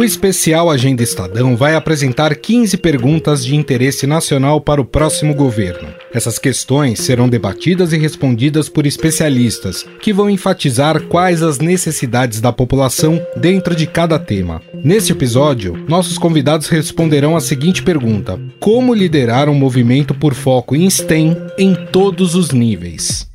O especial Agenda Estadão vai apresentar 15 perguntas de interesse nacional para o próximo governo. Essas questões serão debatidas e respondidas por especialistas, que vão enfatizar quais as necessidades da população dentro de cada tema. Neste episódio, nossos convidados responderão a seguinte pergunta: Como liderar um movimento por foco em STEM em todos os níveis?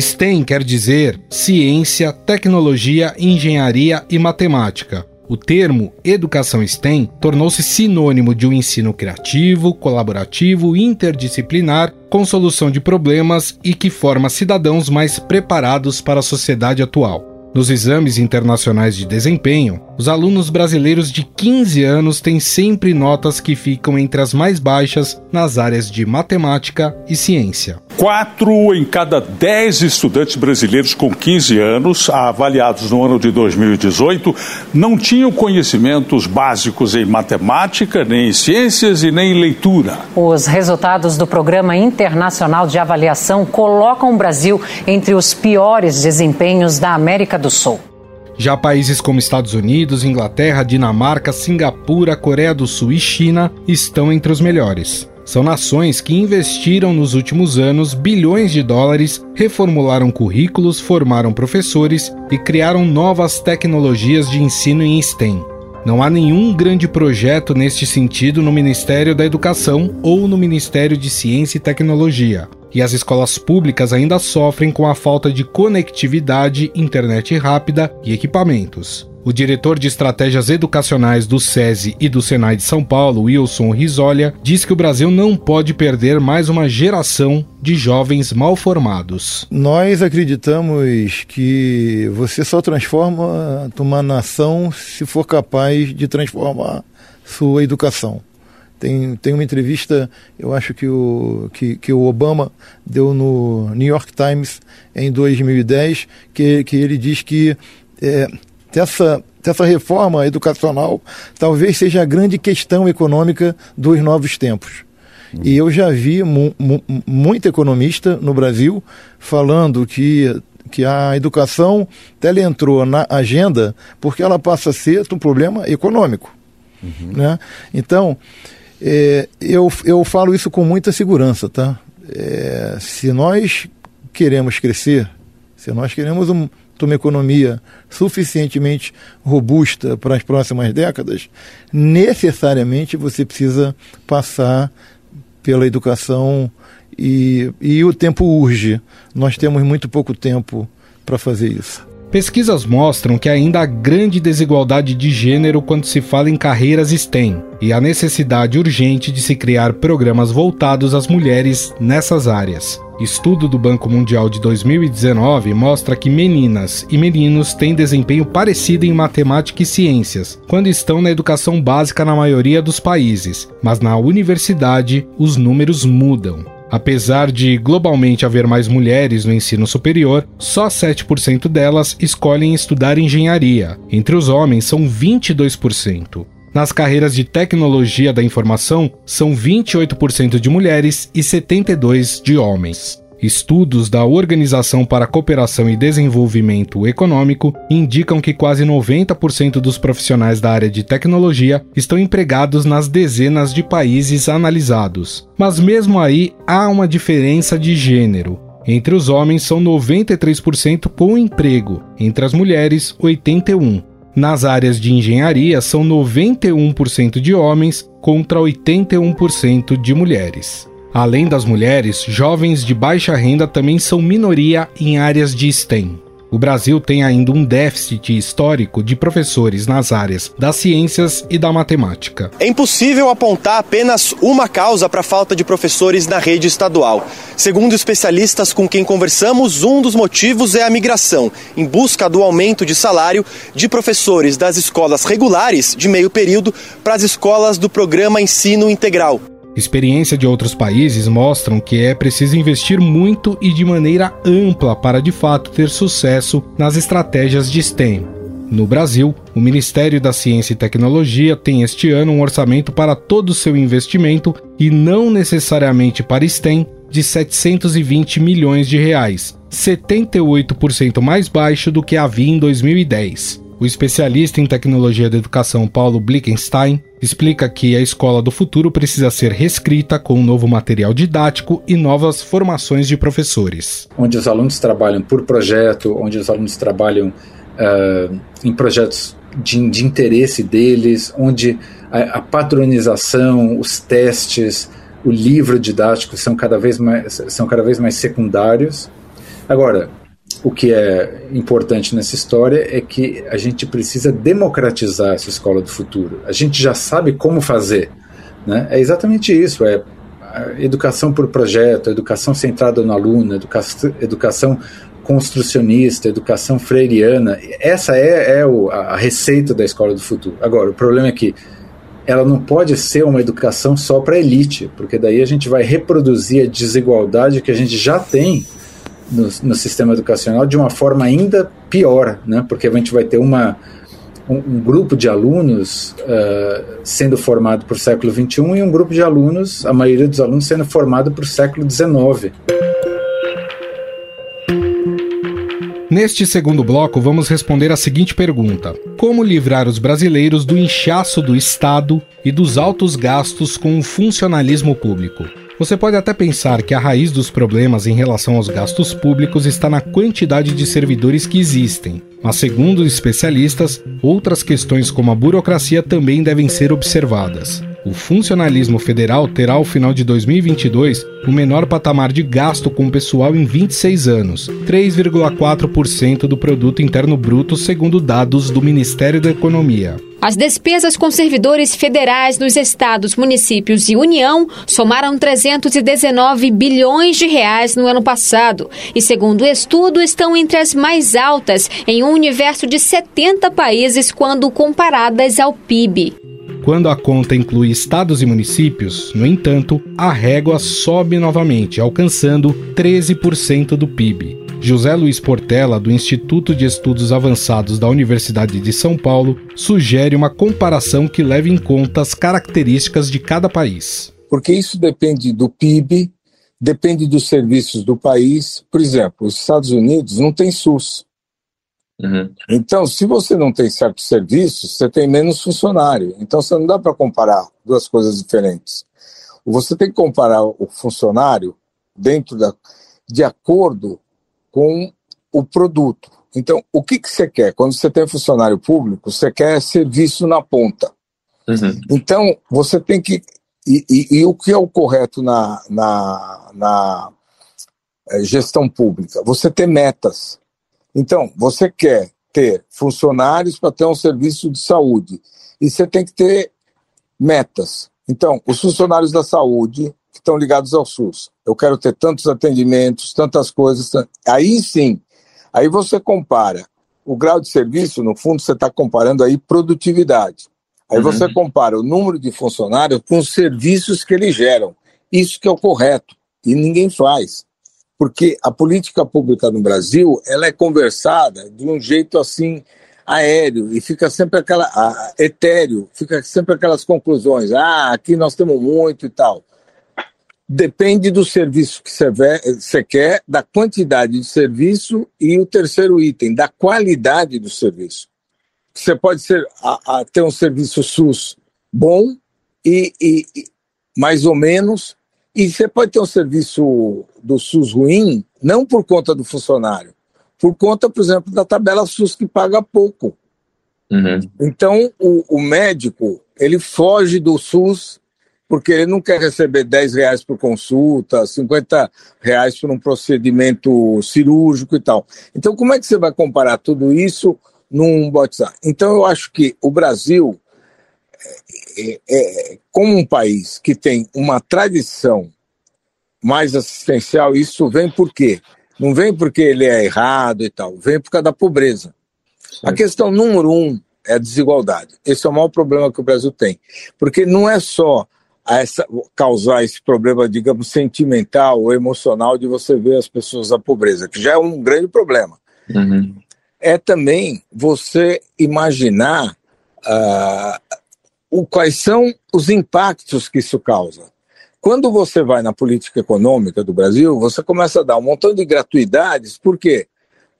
STEM quer dizer ciência, tecnologia, engenharia e matemática. O termo educação STEM tornou-se sinônimo de um ensino criativo, colaborativo, interdisciplinar, com solução de problemas e que forma cidadãos mais preparados para a sociedade atual. Nos exames internacionais de desempenho, os alunos brasileiros de 15 anos têm sempre notas que ficam entre as mais baixas nas áreas de matemática e ciência. Quatro em cada dez estudantes brasileiros com 15 anos, avaliados no ano de 2018, não tinham conhecimentos básicos em matemática, nem em ciências e nem em leitura. Os resultados do Programa Internacional de Avaliação colocam o Brasil entre os piores desempenhos da América do Sul. Já países como Estados Unidos, Inglaterra, Dinamarca, Singapura, Coreia do Sul e China estão entre os melhores. São nações que investiram nos últimos anos bilhões de dólares, reformularam currículos, formaram professores e criaram novas tecnologias de ensino em STEM. Não há nenhum grande projeto neste sentido no Ministério da Educação ou no Ministério de Ciência e Tecnologia e as escolas públicas ainda sofrem com a falta de conectividade, internet rápida e equipamentos. O diretor de estratégias educacionais do SESI e do Senai de São Paulo, Wilson Risolha, diz que o Brasil não pode perder mais uma geração de jovens mal formados. Nós acreditamos que você só transforma uma nação se for capaz de transformar sua educação. Tem, tem uma entrevista, eu acho que o, que, que o Obama deu no New York Times em 2010, que, que ele diz que é, essa, essa reforma educacional talvez seja a grande questão econômica dos novos tempos. E eu já vi mu, mu, muito economista no Brasil falando que, que a educação ela entrou na agenda porque ela passa a ser um problema econômico. Uhum. Né? Então, é, eu, eu falo isso com muita segurança, tá? É, se nós queremos crescer, se nós queremos um, uma economia suficientemente robusta para as próximas décadas, necessariamente você precisa passar pela educação e, e o tempo urge. Nós temos muito pouco tempo para fazer isso. Pesquisas mostram que ainda há grande desigualdade de gênero quando se fala em carreiras STEM e a necessidade urgente de se criar programas voltados às mulheres nessas áreas. Estudo do Banco Mundial de 2019 mostra que meninas e meninos têm desempenho parecido em matemática e ciências, quando estão na educação básica na maioria dos países, mas na universidade os números mudam. Apesar de globalmente haver mais mulheres no ensino superior, só 7% delas escolhem estudar engenharia. Entre os homens, são 22%. Nas carreiras de tecnologia da informação, são 28% de mulheres e 72% de homens. Estudos da Organização para a Cooperação e Desenvolvimento Econômico indicam que quase 90% dos profissionais da área de tecnologia estão empregados nas dezenas de países analisados. Mas mesmo aí há uma diferença de gênero. Entre os homens são 93% com emprego, entre as mulheres 81. Nas áreas de engenharia são 91% de homens contra 81% de mulheres. Além das mulheres, jovens de baixa renda também são minoria em áreas de STEM. O Brasil tem ainda um déficit histórico de professores nas áreas das ciências e da matemática. É impossível apontar apenas uma causa para a falta de professores na rede estadual. Segundo especialistas com quem conversamos, um dos motivos é a migração, em busca do aumento de salário de professores das escolas regulares de meio período para as escolas do programa Ensino Integral. Experiência de outros países mostram que é preciso investir muito e de maneira ampla para de fato ter sucesso nas estratégias de STEM. No Brasil, o Ministério da Ciência e Tecnologia tem este ano um orçamento para todo o seu investimento e não necessariamente para STEM, de 720 milhões de reais, 78% mais baixo do que havia em 2010. O especialista em tecnologia da educação Paulo Blickenstein explica que a escola do futuro precisa ser reescrita com um novo material didático e novas formações de professores. Onde os alunos trabalham por projeto, onde os alunos trabalham uh, em projetos de, de, interesse deles, onde a, a patronização, os testes, o livro didático são cada vez mais, são cada vez mais secundários. Agora, o que é importante nessa história é que a gente precisa democratizar essa escola do futuro. A gente já sabe como fazer. Né? É exatamente isso: é educação por projeto, educação centrada no aluno, educação, educação construcionista, educação freiriana. Essa é, é o, a receita da escola do futuro. Agora, o problema é que ela não pode ser uma educação só para elite, porque daí a gente vai reproduzir a desigualdade que a gente já tem no, no, sistema educacional de uma forma ainda pior, né? porque a gente vai ter uma, um, um grupo de alunos uh, sendo formado para o século XXI e um grupo de alunos, a maioria dos alunos sendo formado para o século XIX. Neste segundo bloco, vamos responder a seguinte pergunta: Como livrar os brasileiros do inchaço do Estado e dos altos gastos com o funcionalismo público? Você pode até pensar que a raiz dos problemas em relação aos gastos públicos está na quantidade de servidores que existem, mas, segundo especialistas, outras questões como a burocracia também devem ser observadas. O funcionalismo federal terá ao final de 2022 o menor patamar de gasto com pessoal em 26 anos, 3,4% do produto interno bruto, segundo dados do Ministério da Economia. As despesas com servidores federais nos estados, municípios e União somaram 319 bilhões de reais no ano passado e, segundo o estudo, estão entre as mais altas em um universo de 70 países quando comparadas ao PIB. Quando a conta inclui estados e municípios, no entanto, a régua sobe novamente, alcançando 13% do PIB. José Luiz Portela, do Instituto de Estudos Avançados da Universidade de São Paulo, sugere uma comparação que leve em conta as características de cada país. Porque isso depende do PIB, depende dos serviços do país. Por exemplo, os Estados Unidos não tem SUS. Uhum. Então, se você não tem certos serviços, você tem menos funcionário. Então, você não dá para comparar duas coisas diferentes. Você tem que comparar o funcionário dentro da, de acordo com o produto. Então, o que, que você quer? Quando você tem funcionário público, você quer serviço na ponta. Uhum. Então, você tem que. E, e, e, o que é o correto na, na, na eh, gestão pública? Você ter metas. Então, você quer ter funcionários para ter um serviço de saúde. E você tem que ter metas. Então, os funcionários da saúde que estão ligados ao SUS. Eu quero ter tantos atendimentos, tantas coisas. Aí sim, aí você compara o grau de serviço, no fundo, você está comparando aí produtividade. Aí uhum. você compara o número de funcionários com os serviços que eles geram. Isso que é o correto. E ninguém faz. Porque a política pública no Brasil, ela é conversada de um jeito assim aéreo e fica sempre aquela a, etéreo, fica sempre aquelas conclusões. Ah, aqui nós temos muito e tal. Depende do serviço que você quer, da quantidade de serviço e o terceiro item, da qualidade do serviço. Você pode ser, a, a, ter um serviço SUS bom e, e, e, mais ou menos, e você pode ter um serviço do SUS ruim, não por conta do funcionário, por conta, por exemplo, da tabela SUS que paga pouco. Uhum. Então, o, o médico ele foge do SUS porque ele não quer receber 10 reais por consulta, 50 reais por um procedimento cirúrgico e tal. Então, como é que você vai comparar tudo isso num WhatsApp? Então, eu acho que o Brasil, é, é, é, como um país que tem uma tradição mais assistencial, isso vem por quê? Não vem porque ele é errado e tal, vem por causa da pobreza. A questão número um é a desigualdade. Esse é o maior problema que o Brasil tem. Porque não é só a essa, causar esse problema, digamos, sentimental ou emocional de você ver as pessoas da pobreza, que já é um grande problema. Uhum. É também você imaginar uh, o, quais são os impactos que isso causa. quando você vai na política econômica do Brasil, você começa a dar um montão de gratuidades, por quê?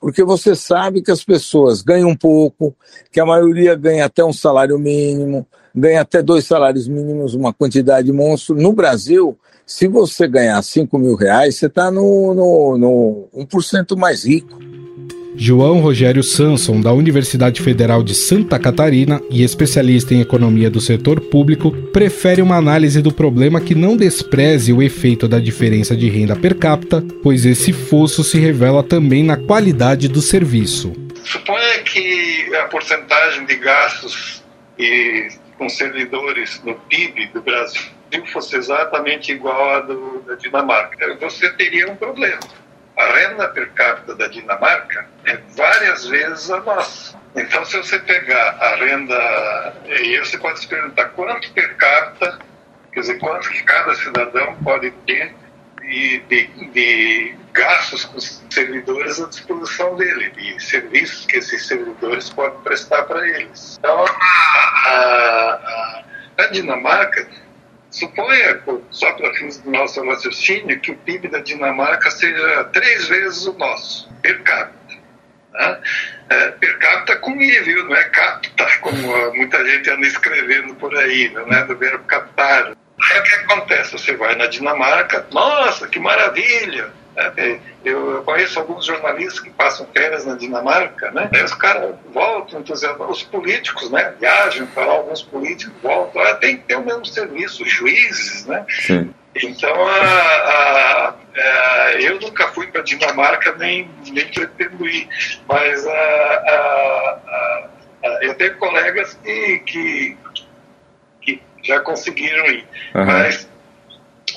Porque você sabe que as pessoas ganham pouco, que a maioria ganha até um salário mínimo, ganha até dois salários mínimos, uma quantidade monstro. No Brasil, se você ganhar 5 mil reais, você está no, no, no 1% mais rico. João Rogério Sanson, da Universidade Federal de Santa Catarina e especialista em economia do setor público, prefere uma análise do problema que não despreze o efeito da diferença de renda per capita, pois esse fosso se revela também na qualidade do serviço. Suponha que a porcentagem de gastos e com servidores no PIB do Brasil fosse exatamente igual à do, da Dinamarca. Você teria um problema a renda per capita da Dinamarca é várias vezes a nossa. Então, se você pegar a renda, e você pode se perguntar quanto per capita, quer dizer, quanto que cada cidadão pode ter de, de, de gastos com servidores à disposição dele, de serviços que esses servidores podem prestar para eles. Então, a, a, a Dinamarca Suponha, só para fins do nosso raciocínio, que o PIB da Dinamarca seja três vezes o nosso, per capita. Né? É, per capita com I, viu? Não é capta, como muita gente anda escrevendo por aí, não é do verbo captar. Aí o que acontece? Você vai na Dinamarca, nossa, que maravilha! É, eu conheço alguns jornalistas que passam férias na Dinamarca, né? Aí os caras voltam os políticos, né? Viajam para lá, alguns políticos voltam, ah, tem que ter o mesmo serviço, juízes, né? Sim. Então, a, a, a, eu nunca fui para Dinamarca, nem, nem pretendo ir, mas eu tenho colegas que, que, que já conseguiram ir. Uhum. Mas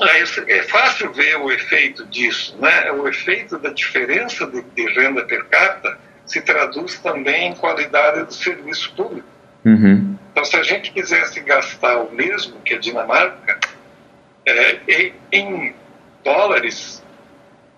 é fácil ver o efeito disso, né? O efeito da diferença de, de renda per capita se traduz também em qualidade do serviço público. Uhum. Então, se a gente quisesse gastar o mesmo que a Dinamarca, é, em, dólares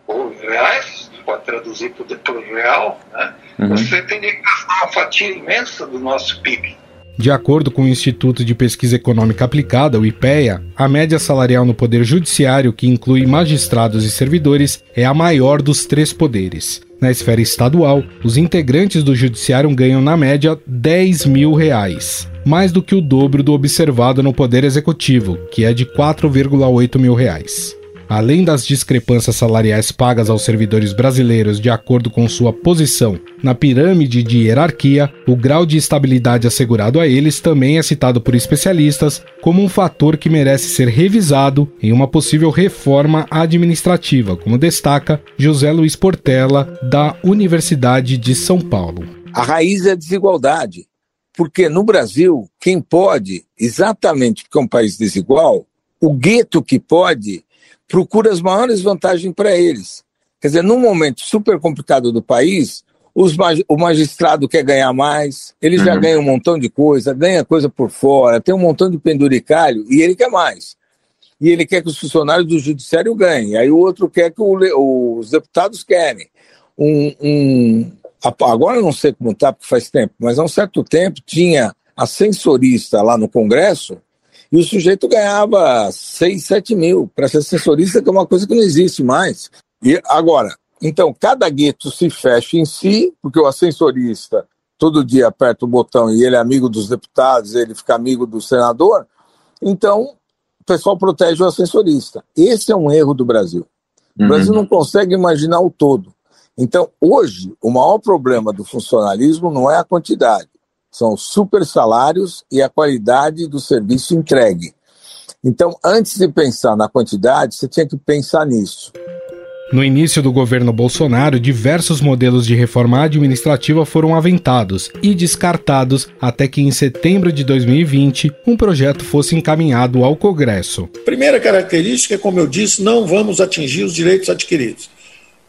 ou reais, pode traduzir por, por real, né? Uhum. você teria que gastar uma fatia imensa do nosso PIB. De acordo com o Instituto de Pesquisa Econômica Aplicada, o IPEA, a média salarial no Poder Judiciário, que inclui magistrados e servidores, é a maior dos três poderes. Na esfera estadual, os integrantes do Judiciário ganham, na média, 10 mil reais, mais do que o dobro do observado no Poder Executivo, que é de 4,8 mil reais. Além das discrepâncias salariais pagas aos servidores brasileiros de acordo com sua posição na pirâmide de hierarquia, o grau de estabilidade assegurado a eles também é citado por especialistas como um fator que merece ser revisado em uma possível reforma administrativa, como destaca José Luiz Portela, da Universidade de São Paulo. A raiz é a desigualdade, porque no Brasil, quem pode, exatamente porque é um país desigual, o gueto que pode procura as maiores vantagens para eles. Quer dizer, num momento super complicado do país, os, o magistrado quer ganhar mais, ele já uhum. ganha um montão de coisa, ganha coisa por fora, tem um montão de penduricalho e ele quer mais. E ele quer que os funcionários do judiciário ganhem. Aí o outro quer que o, os deputados querem. Um, um, agora não sei como está, porque faz tempo, mas há um certo tempo tinha a censorista lá no Congresso e o sujeito ganhava 6, 7 mil para ser assessorista, que é uma coisa que não existe mais. E agora, então, cada gueto se fecha em si, porque o ascensorista todo dia aperta o botão e ele é amigo dos deputados, ele fica amigo do senador, então o pessoal protege o ascensorista. Esse é um erro do Brasil. O uhum. Brasil não consegue imaginar o todo. Então, hoje, o maior problema do funcionalismo não é a quantidade, são super salários e a qualidade do serviço entregue. Então, antes de pensar na quantidade, você tinha que pensar nisso. No início do governo Bolsonaro, diversos modelos de reforma administrativa foram aventados e descartados até que em setembro de 2020 um projeto fosse encaminhado ao Congresso. Primeira característica é, como eu disse, não vamos atingir os direitos adquiridos.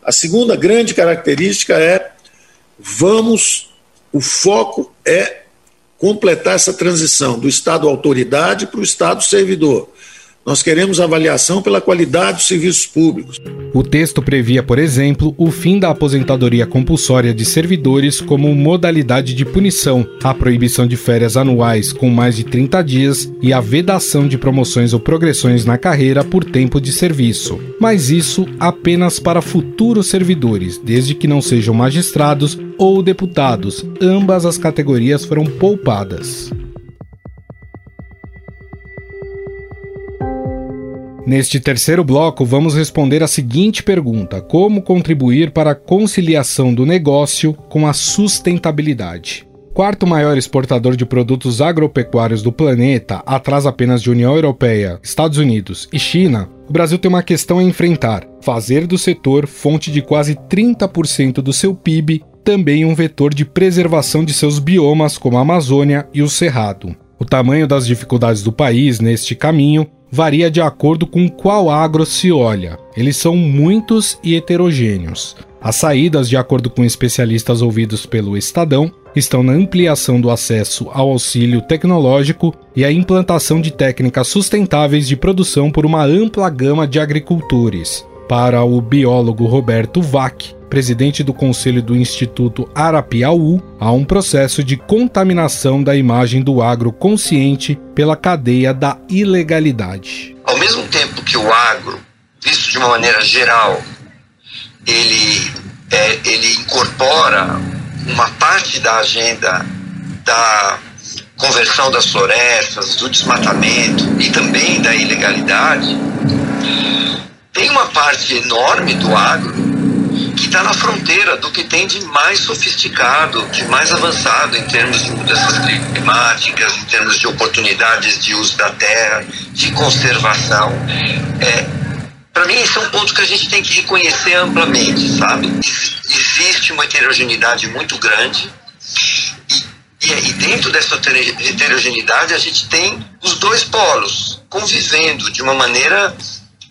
A segunda grande característica é vamos o foco é completar essa transição do Estado autoridade para o Estado servidor. Nós queremos avaliação pela qualidade dos serviços públicos. O texto previa, por exemplo, o fim da aposentadoria compulsória de servidores como modalidade de punição, a proibição de férias anuais com mais de 30 dias e a vedação de promoções ou progressões na carreira por tempo de serviço. Mas isso apenas para futuros servidores, desde que não sejam magistrados ou deputados. Ambas as categorias foram poupadas. Neste terceiro bloco, vamos responder a seguinte pergunta: Como contribuir para a conciliação do negócio com a sustentabilidade? Quarto maior exportador de produtos agropecuários do planeta, atrás apenas de União Europeia, Estados Unidos e China, o Brasil tem uma questão a enfrentar: fazer do setor fonte de quase 30% do seu PIB também um vetor de preservação de seus biomas, como a Amazônia e o Cerrado. O tamanho das dificuldades do país neste caminho varia de acordo com qual agro se olha. Eles são muitos e heterogêneos. As saídas, de acordo com especialistas ouvidos pelo Estadão, estão na ampliação do acesso ao auxílio tecnológico e a implantação de técnicas sustentáveis de produção por uma ampla gama de agricultores. Para o biólogo Roberto Vac, presidente do conselho do Instituto Arapiaú, há um processo de contaminação da imagem do agro consciente pela cadeia da ilegalidade. Ao mesmo tempo que o agro, visto de uma maneira geral, ele, é, ele incorpora uma parte da agenda da conversão das florestas, do desmatamento e também da ilegalidade, tem uma parte enorme do agro está na fronteira do que tem de mais sofisticado, de mais avançado em termos de mudanças climáticas, em termos de oportunidades de uso da terra, de conservação. É, Para mim, esse é um ponto que a gente tem que reconhecer amplamente, sabe? Existe uma heterogeneidade muito grande e, e, e dentro dessa heterogeneidade a gente tem os dois polos convivendo de uma maneira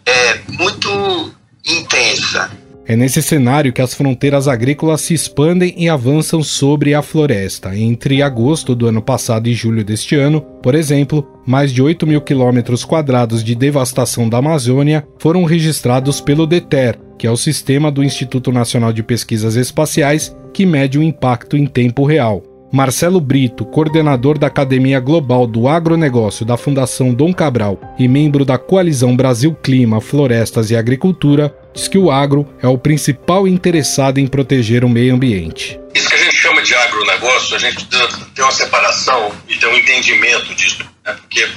é, muito intensa. É nesse cenário que as fronteiras agrícolas se expandem e avançam sobre a floresta. Entre agosto do ano passado e julho deste ano, por exemplo, mais de 8 mil quilômetros quadrados de devastação da Amazônia foram registrados pelo DETER, que é o sistema do Instituto Nacional de Pesquisas Espaciais que mede o impacto em tempo real. Marcelo Brito, coordenador da Academia Global do Agronegócio da Fundação Dom Cabral e membro da Coalizão Brasil Clima, Florestas e Agricultura, diz que o agro é o principal interessado em proteger o meio ambiente. Isso que a gente chama de agronegócio, a gente precisa ter uma separação e ter um entendimento disso, né? porque a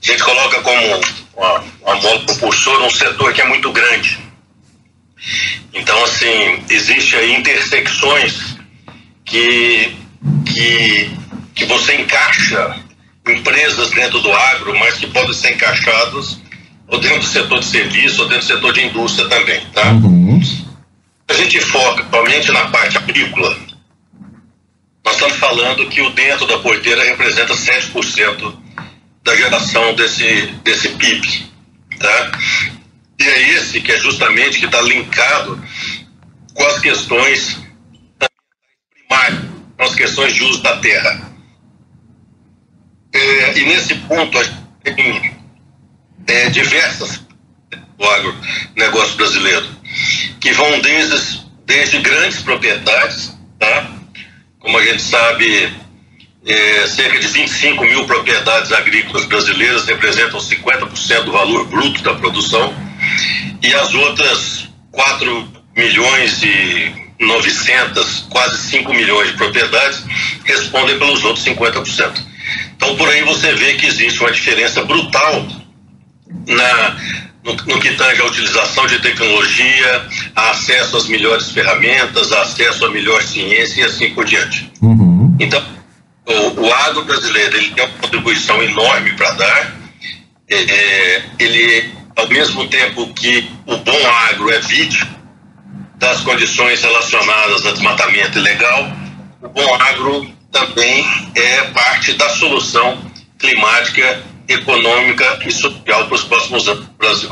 gente coloca como uma, uma mola propulsora um setor que é muito grande. Então, assim, existe aí intersecções que que, que você encaixa empresas dentro do agro, mas que podem ser encaixadas ou dentro do setor de serviço ou dentro do setor de indústria também, tá? Uhum. A gente foca somente na parte agrícola. Nós estamos falando que o dentro da porteira representa 7% da geração desse, desse PIB, tá? E é esse que é justamente que está linkado com as questões primárias com as questões de uso da terra. É, e nesse ponto, a gente tem é, diversas do agronegócio brasileiro, que vão desde, desde grandes propriedades, tá? como a gente sabe, é, cerca de 25 mil propriedades agrícolas brasileiras representam 50% do valor bruto da produção, e as outras 4 milhões e 900, quase 5 milhões de propriedades respondem pelos outros 50%. Então, por aí você vê que existe uma diferença brutal na, no, no, que tange a utilização de tecnologia, acesso às melhores ferramentas, acesso à melhor ciência e assim por diante. Uhum. Então, o, o agro brasileiro ele tem uma contribuição enorme para dar. É, é, ele, ao mesmo tempo que o bom agro é vítima das condições relacionadas a desmatamento ilegal, o bom agro também é parte da solução climática, econômica e social para os próximos anos do Brasil.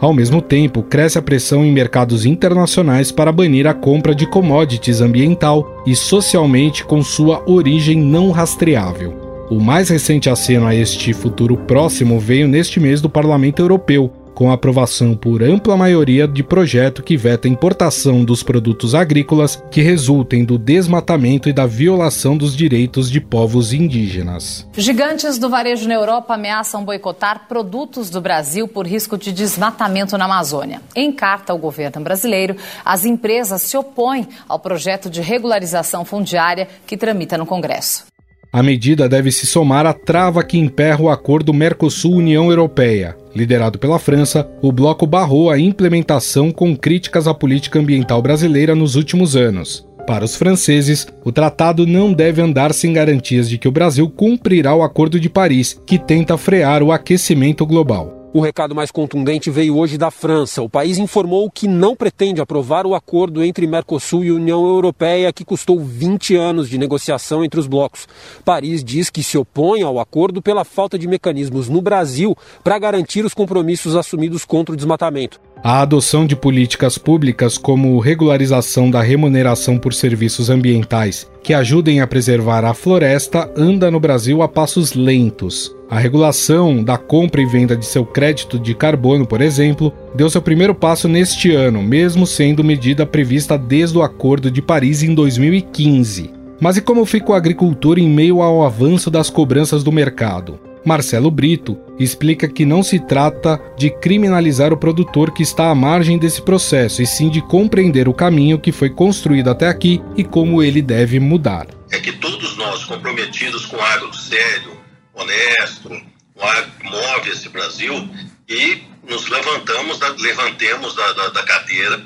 Ao mesmo tempo, cresce a pressão em mercados internacionais para banir a compra de commodities ambiental e socialmente com sua origem não rastreável. O mais recente aceno a este futuro próximo veio neste mês do Parlamento Europeu, com aprovação por ampla maioria de projeto que veta a importação dos produtos agrícolas que resultem do desmatamento e da violação dos direitos de povos indígenas. Gigantes do varejo na Europa ameaçam boicotar produtos do Brasil por risco de desmatamento na Amazônia. Em carta ao governo brasileiro, as empresas se opõem ao projeto de regularização fundiária que tramita no Congresso. A medida deve se somar à trava que emperra o acordo Mercosul-União Europeia. Liderado pela França, o bloco barrou a implementação com críticas à política ambiental brasileira nos últimos anos. Para os franceses, o tratado não deve andar sem garantias de que o Brasil cumprirá o Acordo de Paris, que tenta frear o aquecimento global. O recado mais contundente veio hoje da França. O país informou que não pretende aprovar o acordo entre Mercosul e União Europeia, que custou 20 anos de negociação entre os blocos. Paris diz que se opõe ao acordo pela falta de mecanismos no Brasil para garantir os compromissos assumidos contra o desmatamento. A adoção de políticas públicas como regularização da remuneração por serviços ambientais que ajudem a preservar a floresta anda no Brasil a passos lentos. A regulação da compra e venda de seu crédito de carbono, por exemplo, deu seu primeiro passo neste ano, mesmo sendo medida prevista desde o Acordo de Paris em 2015. Mas e como fica o agricultor em meio ao avanço das cobranças do mercado? Marcelo Brito explica que não se trata de criminalizar o produtor que está à margem desse processo, e sim de compreender o caminho que foi construído até aqui e como ele deve mudar. É que todos nós comprometidos com agro sério, honesto, com agro que move esse Brasil, e nos levantamos, levantemos da, da, da cadeira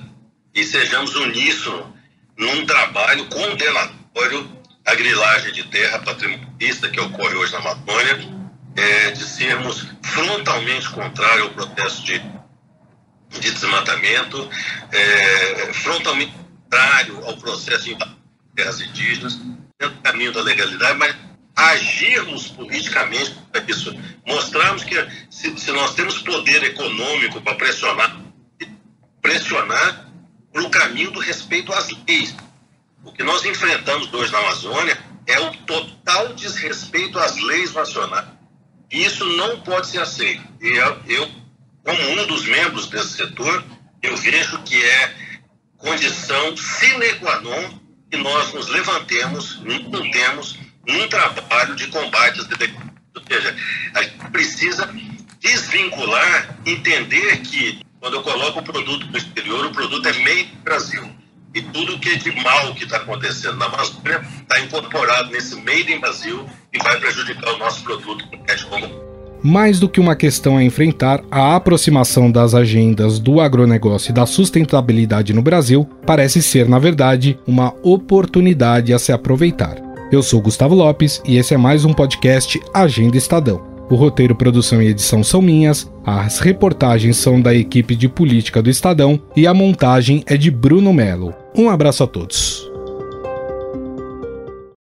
e sejamos uníssono num trabalho condenatório à grilagem de terra patrimonialista que ocorre hoje na Amazônia é, de sermos frontalmente contrário ao processo de, de desmatamento, é, frontalmente contrário ao processo de terras indígenas, dentro do caminho da legalidade, mas agirmos politicamente para isso. Mostrarmos que se, se nós temos poder econômico para pressionar, pressionar para o caminho do respeito às leis. O que nós enfrentamos hoje na Amazônia é o total desrespeito às leis nacionais isso não pode ser aceito. E eu, eu, como um dos membros desse setor, eu vejo que é condição sine qua non que nós nos levantemos, nos temos num trabalho de combate às Ou seja, a gente precisa desvincular, entender que quando eu coloco o produto no exterior, o produto é made Brasil. E tudo que é de mal que está acontecendo na Amazônia está incorporado nesse Made in Brasil e vai prejudicar o nosso produto com médio longo mais do que uma questão a enfrentar, a aproximação das agendas do agronegócio e da sustentabilidade no Brasil parece ser, na verdade, uma oportunidade a se aproveitar. Eu sou Gustavo Lopes e esse é mais um podcast Agenda Estadão. O roteiro, produção e edição são minhas, as reportagens são da equipe de política do Estadão e a montagem é de Bruno Melo. Um abraço a todos.